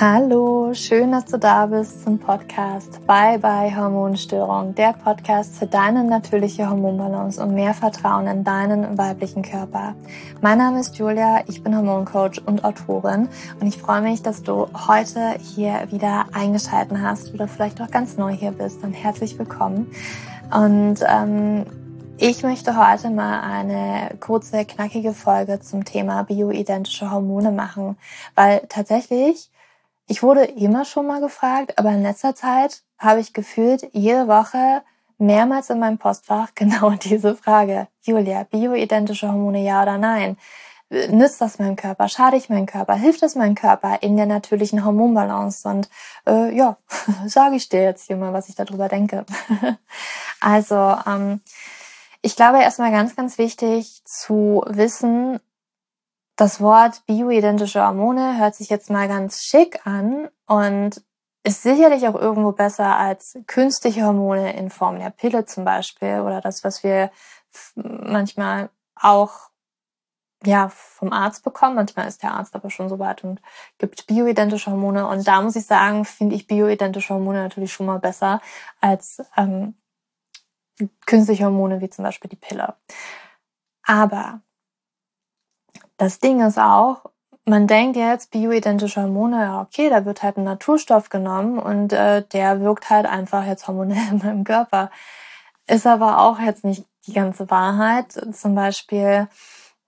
Hallo, schön, dass du da bist zum Podcast Bye Bye Hormonstörung, der Podcast für deine natürliche Hormonbalance und mehr Vertrauen in deinen weiblichen Körper. Mein Name ist Julia, ich bin Hormoncoach und Autorin und ich freue mich, dass du heute hier wieder eingeschalten hast oder vielleicht auch ganz neu hier bist. Dann herzlich willkommen. Und ähm, ich möchte heute mal eine kurze, knackige Folge zum Thema bioidentische Hormone machen, weil tatsächlich ich wurde immer schon mal gefragt, aber in letzter Zeit habe ich gefühlt jede Woche mehrmals in meinem Postfach genau diese Frage. Julia, bioidentische Hormone ja oder nein? Nützt das meinem Körper? Schade ich meinem Körper? Hilft es meinem Körper in der natürlichen Hormonbalance? Und äh, ja, sage ich dir jetzt hier mal, was ich darüber denke. also, ähm, ich glaube erstmal ganz, ganz wichtig zu wissen, das Wort bioidentische Hormone hört sich jetzt mal ganz schick an und ist sicherlich auch irgendwo besser als künstliche Hormone in Form der Pille zum Beispiel oder das, was wir manchmal auch ja vom Arzt bekommen. Manchmal ist der Arzt aber schon so weit und gibt bioidentische Hormone. Und da muss ich sagen, finde ich bioidentische Hormone natürlich schon mal besser als ähm, künstliche Hormone wie zum Beispiel die Pille. Aber das Ding ist auch, man denkt jetzt, bioidentische Hormone, ja okay, da wird halt ein Naturstoff genommen und äh, der wirkt halt einfach jetzt hormonell in meinem Körper. Ist aber auch jetzt nicht die ganze Wahrheit. Zum Beispiel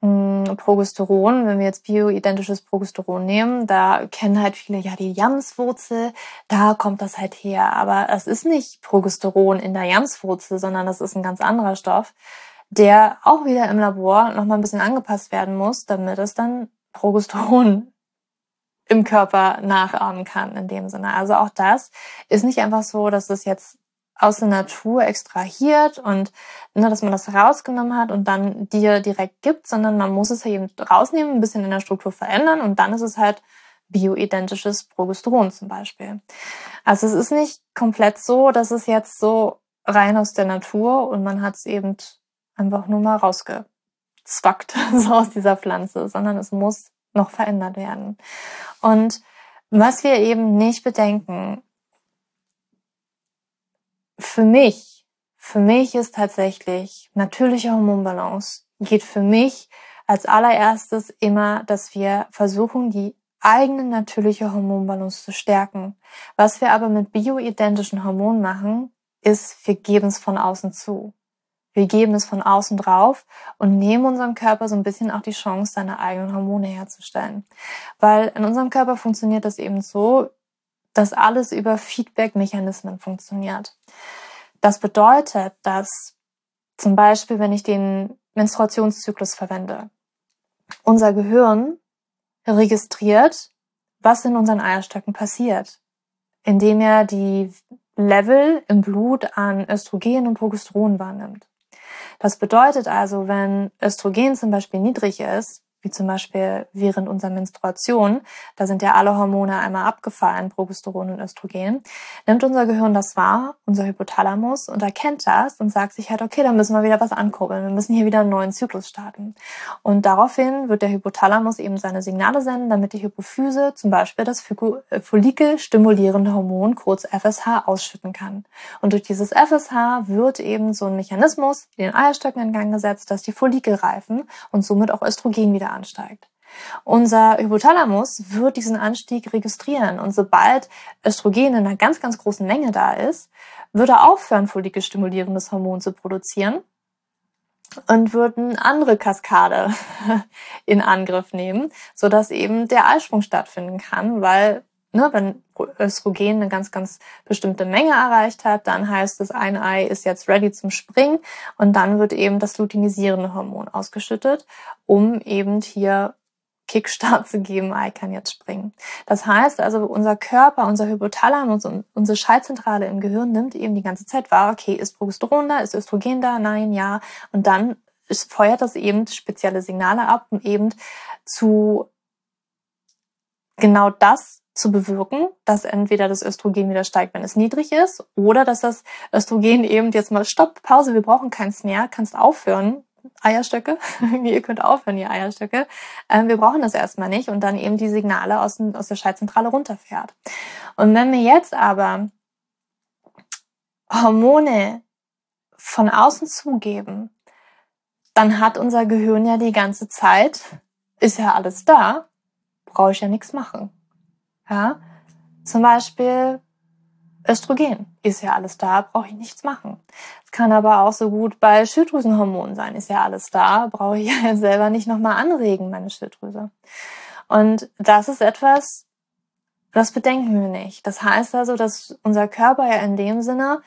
mh, hm, Progesteron, wenn wir jetzt bioidentisches Progesteron nehmen, da kennen halt viele ja die Jamswurzel, da kommt das halt her. Aber es ist nicht Progesteron in der Jamswurzel, sondern das ist ein ganz anderer Stoff der auch wieder im Labor nochmal ein bisschen angepasst werden muss, damit es dann Progesteron im Körper nachahmen kann in dem Sinne. Also auch das ist nicht einfach so, dass es jetzt aus der Natur extrahiert und ne, dass man das rausgenommen hat und dann dir direkt gibt, sondern man muss es eben rausnehmen, ein bisschen in der Struktur verändern und dann ist es halt bioidentisches Progesteron zum Beispiel. Also es ist nicht komplett so, dass es jetzt so rein aus der Natur und man hat es eben einfach nur mal rausgezwackt, so aus dieser Pflanze, sondern es muss noch verändert werden. Und was wir eben nicht bedenken, für mich, für mich ist tatsächlich natürliche Hormonbalance geht für mich als allererstes immer, dass wir versuchen, die eigene natürliche Hormonbalance zu stärken. Was wir aber mit bioidentischen Hormonen machen, ist, wir geben es von außen zu. Wir geben es von außen drauf und nehmen unserem Körper so ein bisschen auch die Chance, seine eigenen Hormone herzustellen. Weil in unserem Körper funktioniert das eben so, dass alles über Feedback-Mechanismen funktioniert. Das bedeutet, dass zum Beispiel, wenn ich den Menstruationszyklus verwende, unser Gehirn registriert, was in unseren Eierstöcken passiert, indem er die Level im Blut an Östrogen und Progesteron wahrnimmt. Das bedeutet also, wenn Östrogen zum Beispiel niedrig ist, wie zum Beispiel während unserer Menstruation, da sind ja alle Hormone einmal abgefallen, Progesteron und Östrogen, nimmt unser Gehirn das wahr, unser Hypothalamus, und erkennt das und sagt sich halt, okay, dann müssen wir wieder was ankurbeln, wir müssen hier wieder einen neuen Zyklus starten. Und daraufhin wird der Hypothalamus eben seine Signale senden, damit die Hypophyse zum Beispiel das äh, Follikel-stimulierende Hormon, kurz FSH, ausschütten kann. Und durch dieses FSH wird eben so ein Mechanismus den Eierstöcken in Gang gesetzt, dass die Follikel reifen und somit auch Östrogen wieder ansteigt. Unser Hypothalamus wird diesen Anstieg registrieren und sobald Östrogen in einer ganz, ganz großen Menge da ist, wird er aufhören, follikelstimulierendes Hormon zu produzieren und wird eine andere Kaskade in Angriff nehmen, so dass eben der Eisprung stattfinden kann, weil ne, wenn Östrogen eine ganz, ganz bestimmte Menge erreicht hat, dann heißt es, ein Ei ist jetzt ready zum Springen und dann wird eben das luteinisierende Hormon ausgeschüttet, um eben hier Kickstart zu geben, Ei kann jetzt springen. Das heißt also, unser Körper, unser Hypothalamus und unsere Schaltzentrale im Gehirn nimmt eben die ganze Zeit wahr, okay, ist Progesteron da, ist Östrogen da, nein, ja, und dann feuert das eben spezielle Signale ab, um eben zu genau das zu bewirken, dass entweder das Östrogen wieder steigt, wenn es niedrig ist, oder dass das Östrogen eben jetzt mal stopp, Pause, wir brauchen keins mehr, kannst aufhören, Eierstöcke. ihr könnt aufhören, ihr Eierstöcke. Ähm, wir brauchen das erstmal nicht und dann eben die Signale aus, aus der Schaltzentrale runterfährt. Und wenn wir jetzt aber Hormone von außen zugeben, dann hat unser Gehirn ja die ganze Zeit, ist ja alles da, brauche ich ja nichts machen. Ja, zum Beispiel Östrogen ist ja alles da, brauche ich nichts machen. Es kann aber auch so gut bei Schilddrüsenhormonen sein, ist ja alles da, brauche ich ja selber nicht nochmal anregen, meine Schilddrüse. Und das ist etwas, das bedenken wir nicht. Das heißt also, dass unser Körper ja in dem Sinne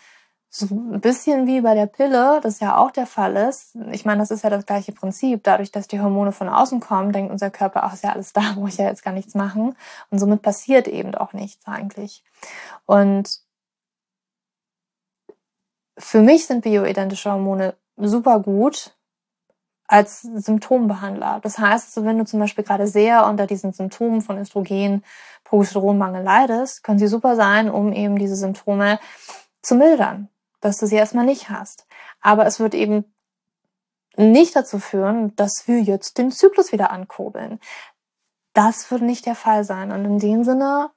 so ein bisschen wie bei der Pille, das ja auch der Fall ist. Ich meine, das ist ja das gleiche Prinzip. Dadurch, dass die Hormone von außen kommen, denkt unser Körper, ach, ist ja alles da, muss ich ja jetzt gar nichts machen. Und somit passiert eben auch nichts eigentlich. Und für mich sind bioidentische Hormone super gut als Symptombehandler. Das heißt, wenn du zum Beispiel gerade sehr unter diesen Symptomen von Östrogen, Progesteronmangel leidest, können sie super sein, um eben diese Symptome zu mildern dass du sie erstmal nicht hast. Aber es wird eben nicht dazu führen, dass wir jetzt den Zyklus wieder ankurbeln. Das wird nicht der Fall sein. Und in dem Sinne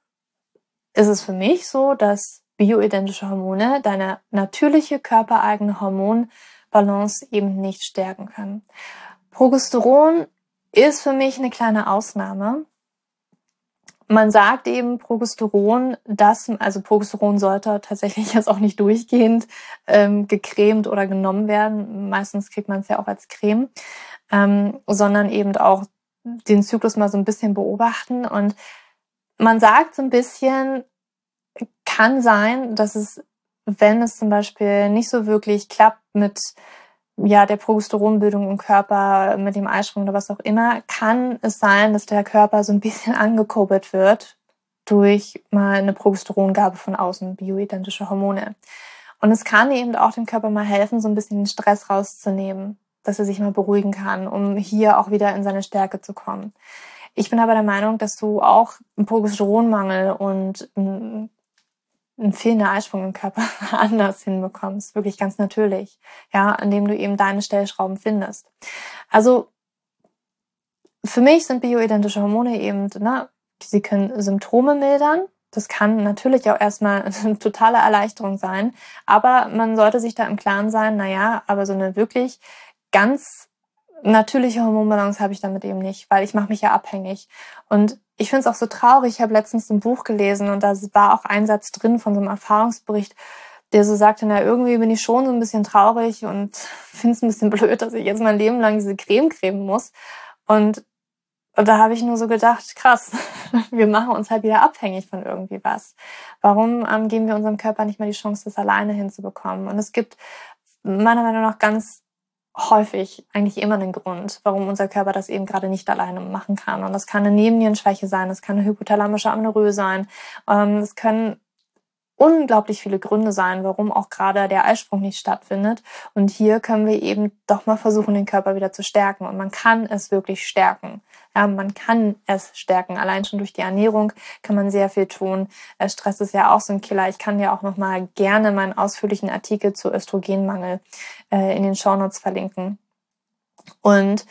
ist es für mich so, dass bioidentische Hormone deine natürliche körpereigene Hormonbalance eben nicht stärken können. Progesteron ist für mich eine kleine Ausnahme. Man sagt eben Progesteron, dass, also Progesteron sollte tatsächlich jetzt auch nicht durchgehend ähm, gecremt oder genommen werden. Meistens kriegt man es ja auch als Creme, ähm, sondern eben auch den Zyklus mal so ein bisschen beobachten. Und man sagt so ein bisschen, kann sein, dass es, wenn es zum Beispiel nicht so wirklich klappt mit ja, der Progesteronbildung im Körper mit dem Eisprung oder was auch immer, kann es sein, dass der Körper so ein bisschen angekurbelt wird durch mal eine Progesterongabe von außen, bioidentische Hormone. Und es kann eben auch dem Körper mal helfen, so ein bisschen den Stress rauszunehmen, dass er sich mal beruhigen kann, um hier auch wieder in seine Stärke zu kommen. Ich bin aber der Meinung, dass du auch einen Progesteronmangel und einen fehlenden Eisprung im Körper anders hinbekommst, wirklich ganz natürlich, ja, indem du eben deine Stellschrauben findest. Also für mich sind bioidentische Hormone eben, ne, sie können Symptome mildern. Das kann natürlich auch erstmal eine totale Erleichterung sein, aber man sollte sich da im Klaren sein, naja, aber so eine wirklich ganz natürliche Hormonbalance habe ich damit eben nicht, weil ich mache mich ja abhängig. Und ich finde es auch so traurig. Ich habe letztens ein Buch gelesen und da war auch ein Satz drin von so einem Erfahrungsbericht, der so sagte, na, irgendwie bin ich schon so ein bisschen traurig und finde es ein bisschen blöd, dass ich jetzt mein Leben lang diese Creme cremen muss. Und, und da habe ich nur so gedacht, krass, wir machen uns halt wieder abhängig von irgendwie was. Warum ähm, geben wir unserem Körper nicht mal die Chance, das alleine hinzubekommen? Und es gibt meiner Meinung nach ganz häufig eigentlich immer einen Grund, warum unser Körper das eben gerade nicht alleine machen kann. Und das kann eine Nebennierenschwäche sein, das kann eine hypothalamische Amenorrhoe sein, ähm, können unglaublich viele Gründe sein, warum auch gerade der Eisprung nicht stattfindet. Und hier können wir eben doch mal versuchen, den Körper wieder zu stärken. Und man kann es wirklich stärken. Ja, man kann es stärken. Allein schon durch die Ernährung kann man sehr viel tun. Äh, Stress ist ja auch so ein Killer. Ich kann ja auch noch mal gerne meinen ausführlichen Artikel zu Östrogenmangel äh, in den Shownotes verlinken. Und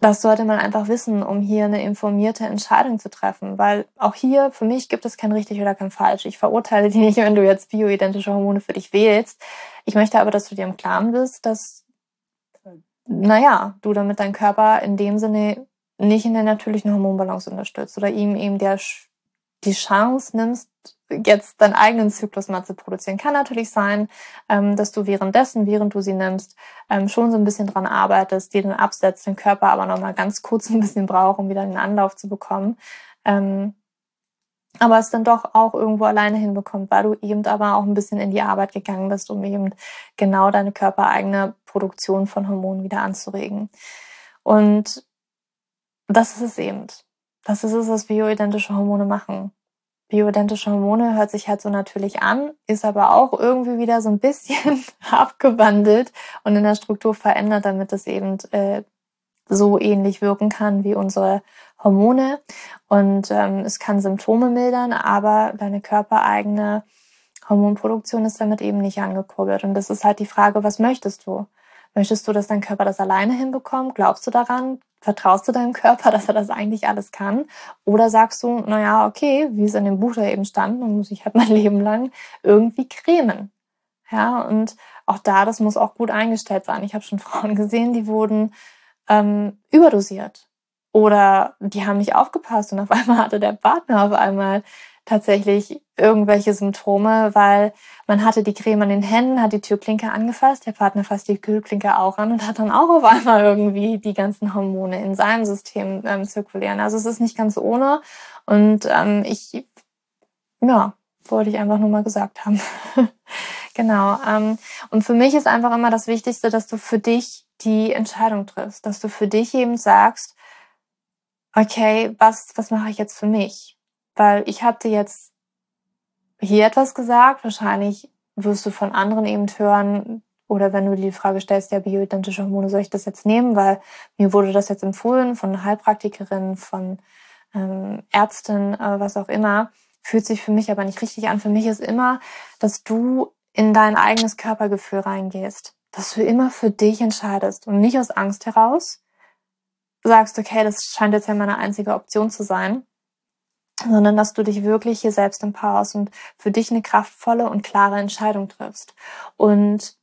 das sollte man einfach wissen, um hier eine informierte Entscheidung zu treffen. Weil auch hier, für mich gibt es kein richtig oder kein falsch. Ich verurteile dich nicht, wenn du jetzt bioidentische Hormone für dich wählst. Ich möchte aber, dass du dir im Klaren bist, dass, naja, du damit deinen Körper in dem Sinne nicht in der natürlichen Hormonbalance unterstützt oder ihm eben der, die Chance nimmst, jetzt deinen eigenen Zyklus mal zu produzieren. Kann natürlich sein, ähm, dass du währenddessen, während du sie nimmst, ähm, schon so ein bisschen dran arbeitest, dir den absetzt, den Körper aber nochmal ganz kurz ein bisschen braucht, um wieder den Anlauf zu bekommen. Ähm, aber es dann doch auch irgendwo alleine hinbekommt, weil du eben aber auch ein bisschen in die Arbeit gegangen bist, um eben genau deine körpereigene Produktion von Hormonen wieder anzuregen. Und das ist es eben. Das ist es, was bioidentische Hormone machen bioidentische Hormone hört sich halt so natürlich an, ist aber auch irgendwie wieder so ein bisschen abgewandelt und in der Struktur verändert, damit es eben äh, so ähnlich wirken kann wie unsere Hormone. Und ähm, es kann Symptome mildern, aber deine körpereigene Hormonproduktion ist damit eben nicht angekurbelt. Und das ist halt die Frage, was möchtest du? Möchtest du, dass dein Körper das alleine hinbekommt? Glaubst du daran? Vertraust du deinem Körper, dass er das eigentlich alles kann? Oder sagst du, naja, okay, wie es in dem Buch da eben stand, dann muss ich halt mein Leben lang irgendwie cremen. Ja, und auch da, das muss auch gut eingestellt sein. Ich habe schon Frauen gesehen, die wurden ähm, überdosiert. Oder die haben nicht aufgepasst und auf einmal hatte der Partner auf einmal tatsächlich irgendwelche Symptome, weil man hatte die Creme an den Händen, hat die Türklinke angefasst, der Partner fasst die Türklinke auch an und hat dann auch auf einmal irgendwie die ganzen Hormone in seinem System ähm, zirkulieren. Also es ist nicht ganz ohne und ähm, ich, ja, wollte ich einfach nur mal gesagt haben. genau. Ähm, und für mich ist einfach immer das Wichtigste, dass du für dich die Entscheidung triffst, dass du für dich eben sagst, okay, was, was mache ich jetzt für mich? Weil ich habe dir jetzt hier etwas gesagt, wahrscheinlich wirst du von anderen eben hören, oder wenn du die Frage stellst, ja, bioidentische Hormone, soll ich das jetzt nehmen? Weil mir wurde das jetzt empfohlen von Heilpraktikerin, von ähm, Ärztin, äh, was auch immer. Fühlt sich für mich aber nicht richtig an. Für mich ist immer, dass du in dein eigenes Körpergefühl reingehst. Dass du immer für dich entscheidest und nicht aus Angst heraus sagst, okay, das scheint jetzt ja meine einzige Option zu sein, sondern dass du dich wirklich hier selbst empowerst und für dich eine kraftvolle und klare Entscheidung triffst. Und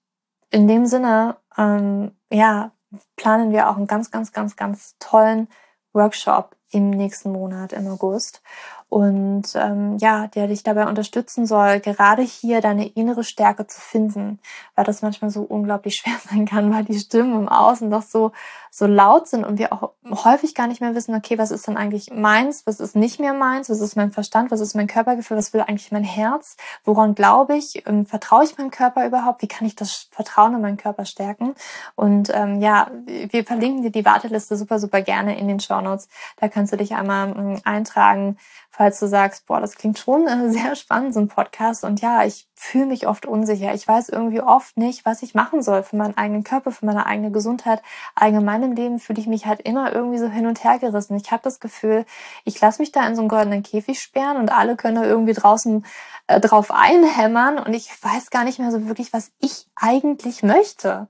in dem Sinne, ähm, ja, planen wir auch einen ganz, ganz, ganz, ganz tollen Workshop im nächsten Monat im August und ähm, ja, der dich dabei unterstützen soll, gerade hier deine innere Stärke zu finden, weil das manchmal so unglaublich schwer sein kann, weil die Stimmen im Außen doch so so laut sind und wir auch häufig gar nicht mehr wissen, okay, was ist denn eigentlich meins, was ist nicht mehr meins, was ist mein Verstand, was ist mein Körpergefühl, was will eigentlich mein Herz, woran glaube ich, ähm, vertraue ich meinem Körper überhaupt, wie kann ich das Vertrauen in meinen Körper stärken und ähm, ja, wir verlinken dir die Warteliste super, super gerne in den Show Notes, da kannst du dich einmal ähm, eintragen, falls du sagst, boah, das klingt schon äh, sehr spannend, so ein Podcast. Und ja, ich fühle mich oft unsicher. Ich weiß irgendwie oft nicht, was ich machen soll für meinen eigenen Körper, für meine eigene Gesundheit. Allgemein im Leben fühle ich mich halt immer irgendwie so hin und her gerissen. Ich habe das Gefühl, ich lasse mich da in so einen goldenen Käfig sperren und alle können da irgendwie draußen äh, drauf einhämmern und ich weiß gar nicht mehr so wirklich, was ich eigentlich möchte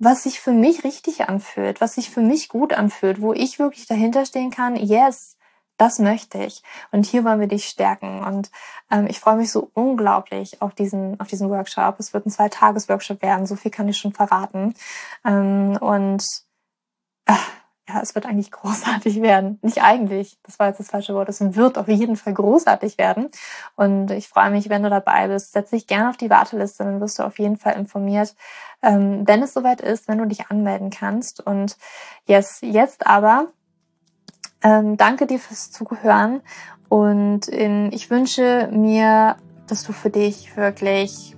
was sich für mich richtig anfühlt, was sich für mich gut anfühlt, wo ich wirklich dahinter stehen kann, yes, das möchte ich. Und hier wollen wir dich stärken. Und ähm, ich freue mich so unglaublich auf diesen, auf diesen Workshop. Es wird ein Zwei-Tages-Workshop werden. So viel kann ich schon verraten. Ähm, und äh, ja, es wird eigentlich großartig werden. Nicht eigentlich, das war jetzt das falsche Wort. Es wird auf jeden Fall großartig werden. Und ich freue mich, wenn du dabei bist. Setz dich gerne auf die Warteliste, dann wirst du auf jeden Fall informiert, ähm, wenn es soweit ist, wenn du dich anmelden kannst. Und yes, jetzt aber ähm, danke dir fürs Zuhören und ich wünsche mir, dass du für dich wirklich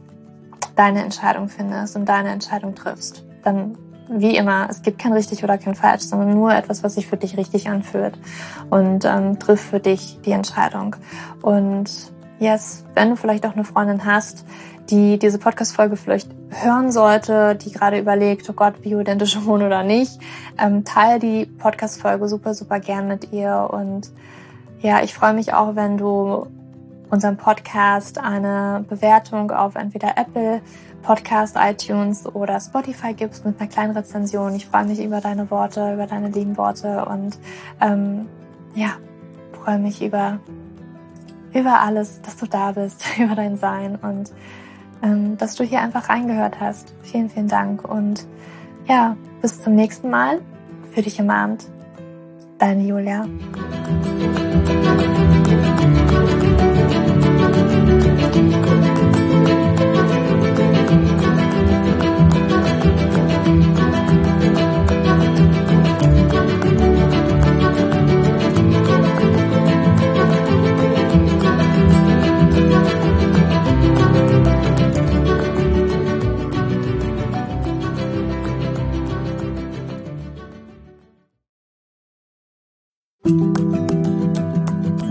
deine Entscheidung findest und deine Entscheidung triffst. Dann wie immer, es gibt kein richtig oder kein falsch, sondern nur etwas, was sich für dich richtig anfühlt und ähm, triff für dich die Entscheidung. Und yes, wenn du vielleicht auch eine Freundin hast, die diese Podcast-Folge vielleicht hören sollte, die gerade überlegt, oh Gott, bioidentische Hormone oder nicht, ähm, teile die Podcast-Folge super, super gern mit ihr. Und ja, ich freue mich auch, wenn du unserem Podcast eine Bewertung auf entweder Apple Podcast, iTunes oder Spotify gibst mit einer kleinen Rezension. Ich freue mich über deine Worte, über deine lieben Worte und ähm, ja, freue mich über über alles, dass du da bist, über dein Sein und ähm, dass du hier einfach reingehört hast. Vielen, vielen Dank und ja, bis zum nächsten Mal. Für dich im Abend. Deine Julia.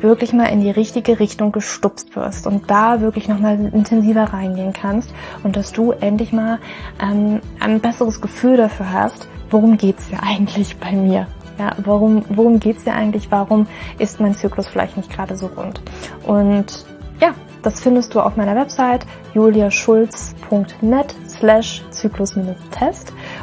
wirklich mal in die richtige Richtung gestupst wirst und da wirklich nochmal intensiver reingehen kannst und dass du endlich mal ähm, ein besseres Gefühl dafür hast, worum geht's hier eigentlich bei mir? Ja, warum, worum geht's hier eigentlich? Warum ist mein Zyklus vielleicht nicht gerade so rund? Und ja, das findest du auf meiner Website juliaschulz.net slash Zyklus-Test